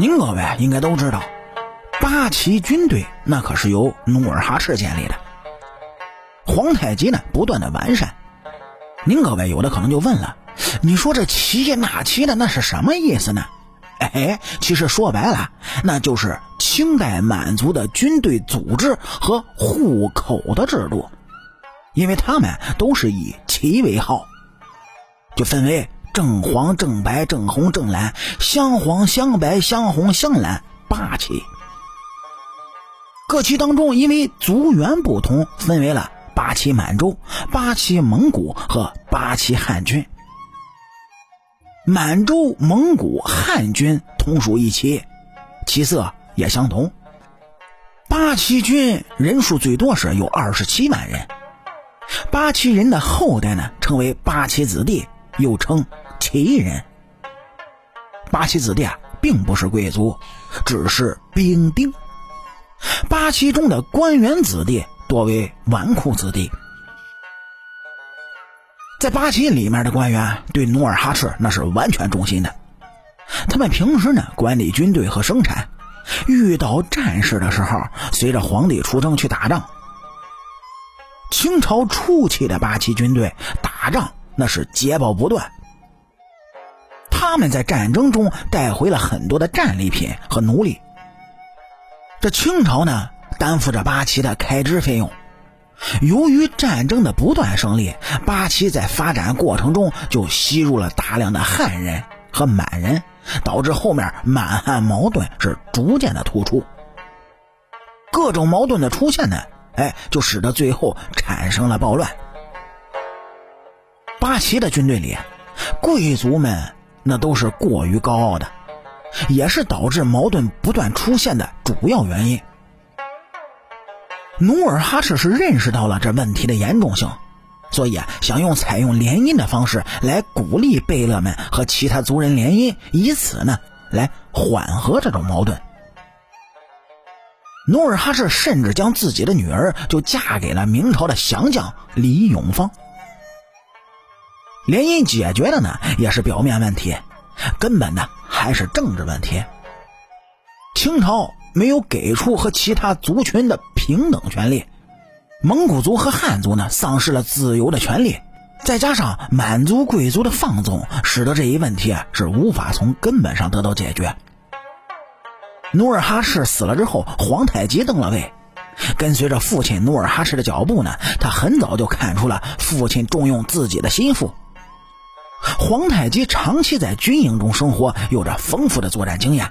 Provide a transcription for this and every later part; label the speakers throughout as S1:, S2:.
S1: 您各位应该都知道，八旗军队那可是由努尔哈赤建立的。皇太极呢，不断的完善。您各位有的可能就问了，你说这旗那旗的那是什么意思呢？哎，其实说白了，那就是清代满族的军队组织和户口的制度，因为他们都是以旗为号，就分为。正黄、正白、正红、正蓝，镶黄、镶白、镶红、镶蓝，八旗。各旗当中，因为族源不同，分为了八旗满洲、八旗蒙古和八旗汉军。满洲、蒙古、汉军同属一旗，旗色也相同。八旗军人数最多时有二十七万人。八旗人的后代呢，称为八旗子弟，又称。旗人，八旗子弟啊，并不是贵族，只是兵丁。八旗中的官员子弟多为纨绔子弟。在八旗里面的官员对努尔哈赤那是完全忠心的，他们平时呢管理军队和生产，遇到战事的时候，随着皇帝出征去打仗。清朝初期的八旗军队打仗那是捷报不断。他们在战争中带回了很多的战利品和奴隶。这清朝呢，担负着八旗的开支费用。由于战争的不断胜利，八旗在发展过程中就吸入了大量的汉人和满人，导致后面满汉矛盾是逐渐的突出。各种矛盾的出现呢，哎，就使得最后产生了暴乱。八旗的军队里，贵族们。那都是过于高傲的，也是导致矛盾不断出现的主要原因。努尔哈赤是认识到了这问题的严重性，所以，想用采用联姻的方式来鼓励贝勒们和其他族人联姻，以此呢来缓和这种矛盾。努尔哈赤甚至将自己的女儿就嫁给了明朝的降将李永芳。联姻解决的呢，也是表面问题，根本呢还是政治问题。清朝没有给出和其他族群的平等权利，蒙古族和汉族呢丧失了自由的权利，再加上满族贵族的放纵，使得这一问题啊是无法从根本上得到解决。努尔哈赤死了之后，皇太极登了位，跟随着父亲努尔哈赤的脚步呢，他很早就看出了父亲重用自己的心腹。皇太极长期在军营中生活，有着丰富的作战经验。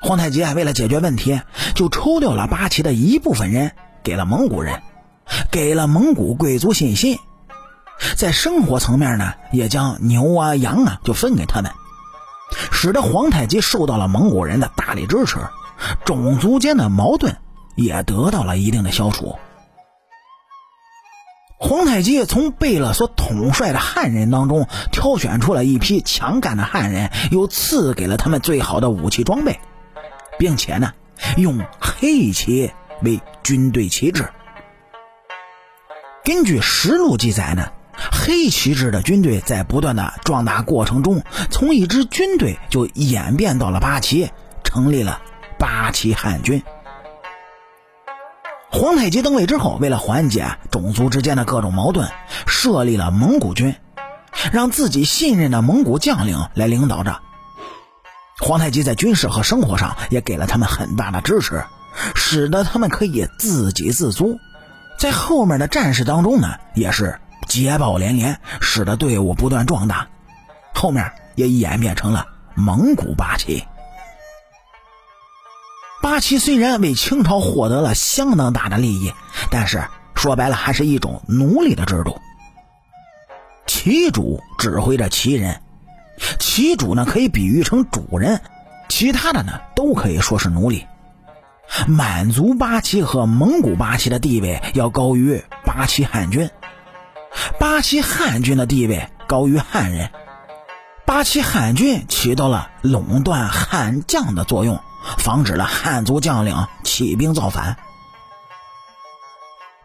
S1: 皇太极啊，为了解决问题，就抽调了八旗的一部分人给了蒙古人，给了蒙古贵族信心。在生活层面呢，也将牛啊、羊啊就分给他们，使得皇太极受到了蒙古人的大力支持，种族间的矛盾也得到了一定的消除。皇太极从贝勒所统帅的汉人当中挑选出了一批强干的汉人，又赐给了他们最好的武器装备，并且呢，用黑旗为军队旗帜。根据实录记载呢，黑旗帜的军队在不断的壮大过程中，从一支军队就演变到了八旗，成立了八旗汉军。皇太极登位之后，为了缓解种族之间的各种矛盾，设立了蒙古军，让自己信任的蒙古将领来领导着。皇太极在军事和生活上也给了他们很大的支持，使得他们可以自给自足。在后面的战事当中呢，也是捷报连连，使得队伍不断壮大，后面也演变成了蒙古八旗。八旗虽然为清朝获得了相当大的利益，但是说白了还是一种奴隶的制度。旗主指挥着旗人，旗主呢可以比喻成主人，其他的呢都可以说是奴隶。满族八旗和蒙古八旗的地位要高于八旗汉军，八旗汉军的地位高于汉人，八旗汉军起到了垄断汉将的作用。防止了汉族将领起兵造反，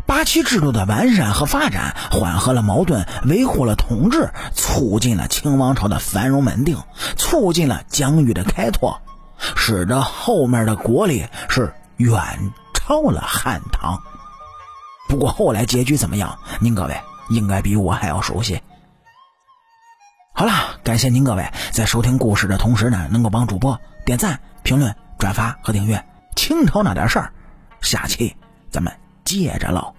S1: 八旗制度的完善和发展，缓和了矛盾，维护了统治，促进了清王朝的繁荣稳定，促进了疆域的开拓，使得后面的国力是远超了汉唐。不过后来结局怎么样，您各位应该比我还要熟悉。好了，感谢您各位在收听故事的同时呢，能够帮主播点赞、评论、转发和订阅。清朝那点事儿，下期咱们接着唠。